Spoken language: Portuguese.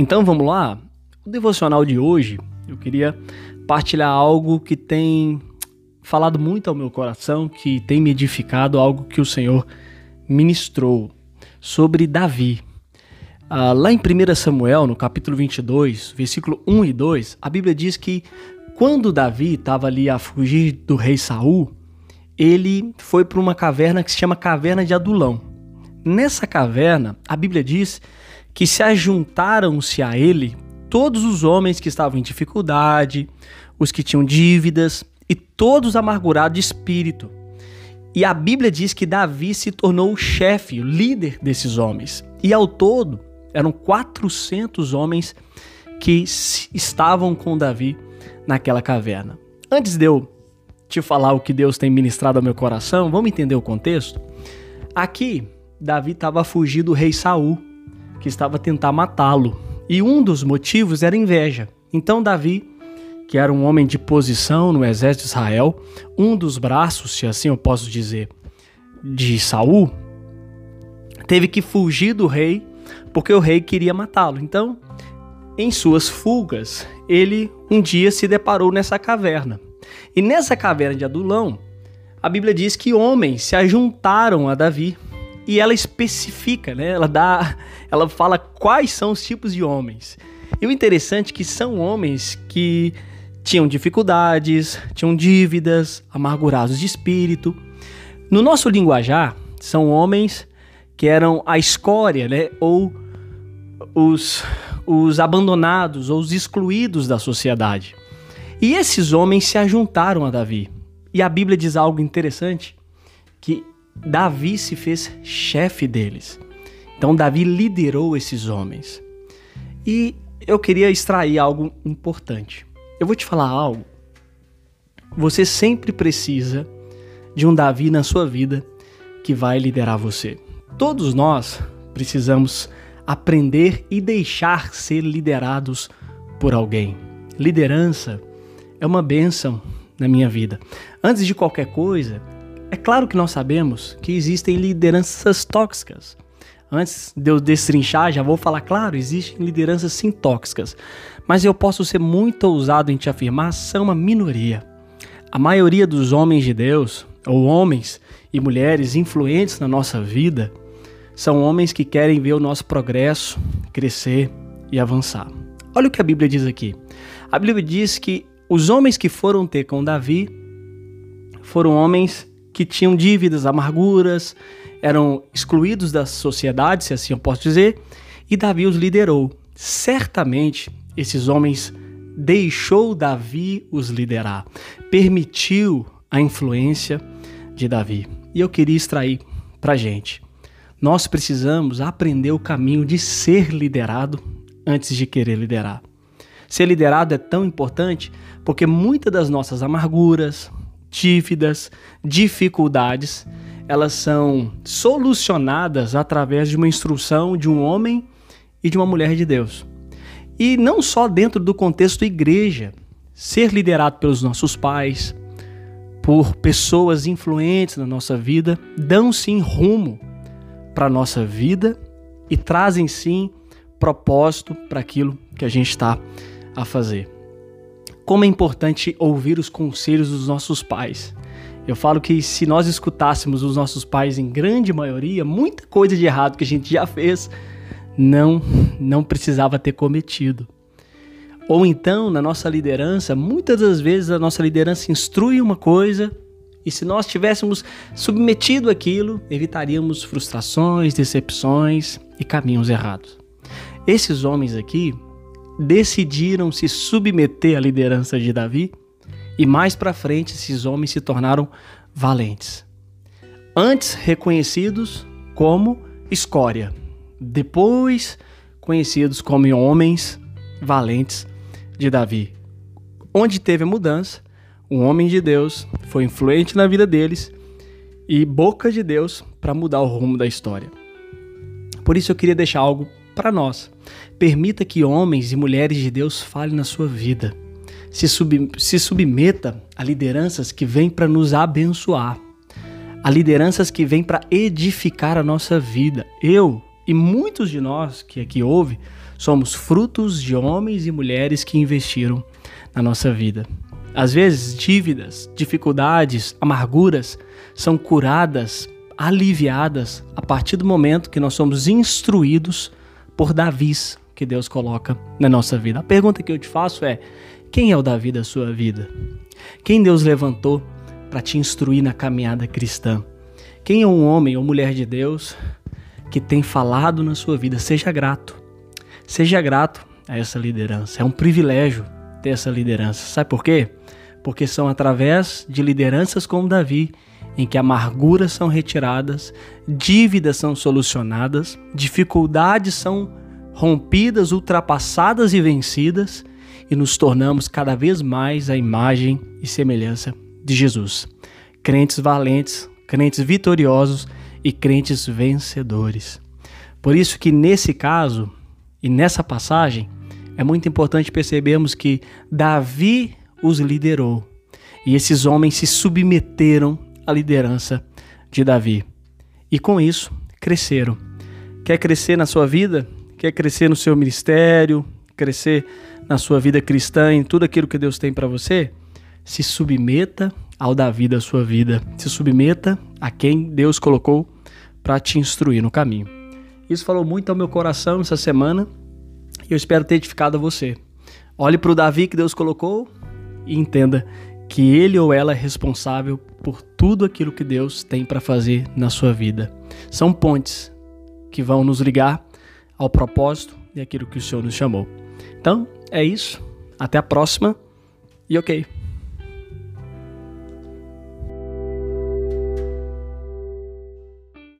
Então vamos lá? O devocional de hoje, eu queria partilhar algo que tem falado muito ao meu coração, que tem me edificado, algo que o Senhor ministrou sobre Davi. Ah, lá em 1 Samuel, no capítulo 22, versículo 1 e 2, a Bíblia diz que quando Davi estava ali a fugir do rei Saul, ele foi para uma caverna que se chama Caverna de Adulão. Nessa caverna, a Bíblia diz que se ajuntaram-se a ele todos os homens que estavam em dificuldade, os que tinham dívidas e todos amargurados de espírito. E a Bíblia diz que Davi se tornou o chefe, o líder desses homens. E ao todo, eram 400 homens que estavam com Davi naquela caverna. Antes de eu te falar o que Deus tem ministrado ao meu coração, vamos entender o contexto? Aqui, Davi estava fugir do rei Saul que estava a tentar matá-lo. E um dos motivos era inveja. Então Davi, que era um homem de posição no exército de Israel, um dos braços, se assim eu posso dizer, de Saul, teve que fugir do rei porque o rei queria matá-lo. Então, em suas fugas, ele um dia se deparou nessa caverna. E nessa caverna de Adulão, a Bíblia diz que homens se ajuntaram a Davi e ela especifica, né? Ela dá, ela fala quais são os tipos de homens. E o interessante é que são homens que tinham dificuldades, tinham dívidas, amargurados de espírito. No nosso linguajar, são homens que eram a escória, né? Ou os, os abandonados ou os excluídos da sociedade. E esses homens se ajuntaram a Davi. E a Bíblia diz algo interessante, que Davi se fez chefe deles. Então Davi liderou esses homens. E eu queria extrair algo importante. Eu vou te falar algo. Você sempre precisa de um Davi na sua vida que vai liderar você. Todos nós precisamos aprender e deixar ser liderados por alguém. Liderança é uma bênção na minha vida. Antes de qualquer coisa, é claro que nós sabemos que existem lideranças tóxicas. Antes de eu destrinchar, já vou falar, claro, existem lideranças sim tóxicas, mas eu posso ser muito ousado em te afirmar, são uma minoria. A maioria dos homens de Deus, ou homens e mulheres influentes na nossa vida, são homens que querem ver o nosso progresso crescer e avançar. Olha o que a Bíblia diz aqui. A Bíblia diz que os homens que foram ter com Davi foram homens que tinham dívidas, amarguras, eram excluídos da sociedade, se assim eu posso dizer, e Davi os liderou. Certamente esses homens deixou Davi os liderar, permitiu a influência de Davi. E eu queria extrair para gente. Nós precisamos aprender o caminho de ser liderado antes de querer liderar. Ser liderado é tão importante porque muitas das nossas amarguras, dívidas, dificuldades, elas são solucionadas através de uma instrução de um homem e de uma mulher de Deus. E não só dentro do contexto igreja, ser liderado pelos nossos pais, por pessoas influentes na nossa vida, dão sim rumo para a nossa vida e trazem sim propósito para aquilo que a gente está a fazer como é importante ouvir os conselhos dos nossos pais. Eu falo que se nós escutássemos os nossos pais em grande maioria, muita coisa de errado que a gente já fez não não precisava ter cometido. Ou então, na nossa liderança, muitas das vezes a nossa liderança instrui uma coisa e se nós tivéssemos submetido aquilo, evitaríamos frustrações, decepções e caminhos errados. Esses homens aqui, decidiram se submeter à liderança de Davi e mais para frente esses homens se tornaram valentes. Antes reconhecidos como escória, depois conhecidos como homens valentes de Davi. Onde teve a mudança, um homem de Deus foi influente na vida deles e boca de Deus para mudar o rumo da história. Por isso eu queria deixar algo para nós. Permita que homens e mulheres de Deus falem na sua vida. Se, sub, se submeta a lideranças que vêm para nos abençoar, a lideranças que vêm para edificar a nossa vida. Eu e muitos de nós que aqui ouve somos frutos de homens e mulheres que investiram na nossa vida. Às vezes, dívidas, dificuldades, amarguras são curadas, aliviadas a partir do momento que nós somos instruídos por Davis que Deus coloca na nossa vida. A pergunta que eu te faço é: quem é o Davi da sua vida? Quem Deus levantou para te instruir na caminhada cristã? Quem é um homem ou mulher de Deus que tem falado na sua vida? Seja grato. Seja grato a essa liderança. É um privilégio ter essa liderança. Sabe por quê? Porque são através de lideranças como Davi em que amarguras são retiradas, dívidas são solucionadas, dificuldades são rompidas, ultrapassadas e vencidas, e nos tornamos cada vez mais a imagem e semelhança de Jesus. Crentes valentes, crentes vitoriosos e crentes vencedores. Por isso que nesse caso e nessa passagem é muito importante percebermos que Davi os liderou e esses homens se submeteram à liderança de Davi. E com isso, cresceram. Quer crescer na sua vida? Quer crescer no seu ministério? Crescer na sua vida cristã, em tudo aquilo que Deus tem para você? Se submeta ao Davi da sua vida. Se submeta a quem Deus colocou para te instruir no caminho. Isso falou muito ao meu coração essa semana e eu espero ter edificado a você. Olhe para o Davi que Deus colocou e entenda que ele ou ela é responsável por tudo aquilo que Deus tem para fazer na sua vida. São pontes que vão nos ligar ao propósito e aquilo que o Senhor nos chamou. Então, é isso. Até a próxima e ok.